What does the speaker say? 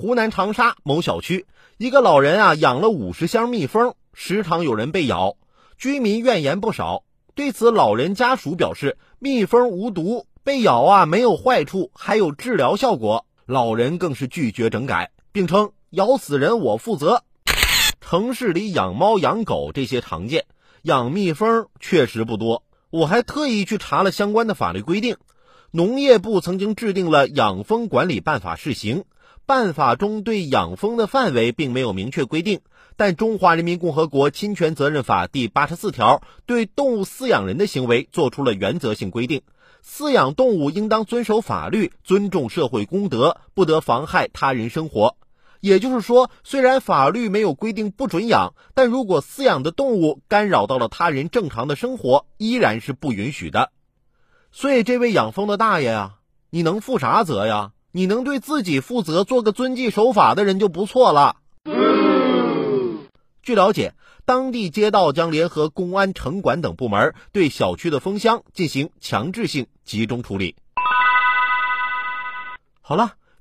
湖南长沙某小区，一个老人啊养了五十箱蜜蜂，时常有人被咬，居民怨言不少。对此，老人家属表示，蜜蜂无毒，被咬啊没有坏处，还有治疗效果。老人更是拒绝整改，并称咬死人我负责。城市里养猫养狗这些常见，养蜜蜂确实不多。我还特意去查了相关的法律规定，农业部曾经制定了《养蜂管理办法（试行）》。办法中对养蜂的范围并没有明确规定，但《中华人民共和国侵权责任法》第八十四条对动物饲养人的行为作出了原则性规定：饲养动物应当遵守法律，尊重社会公德，不得妨害他人生活。也就是说，虽然法律没有规定不准养，但如果饲养的动物干扰到了他人正常的生活，依然是不允许的。所以，这位养蜂的大爷呀，你能负啥责呀？你能对自己负责，做个遵纪守法的人就不错了。据了解，当地街道将联合公安、城管等部门，对小区的蜂箱进行强制性集中处理。好了，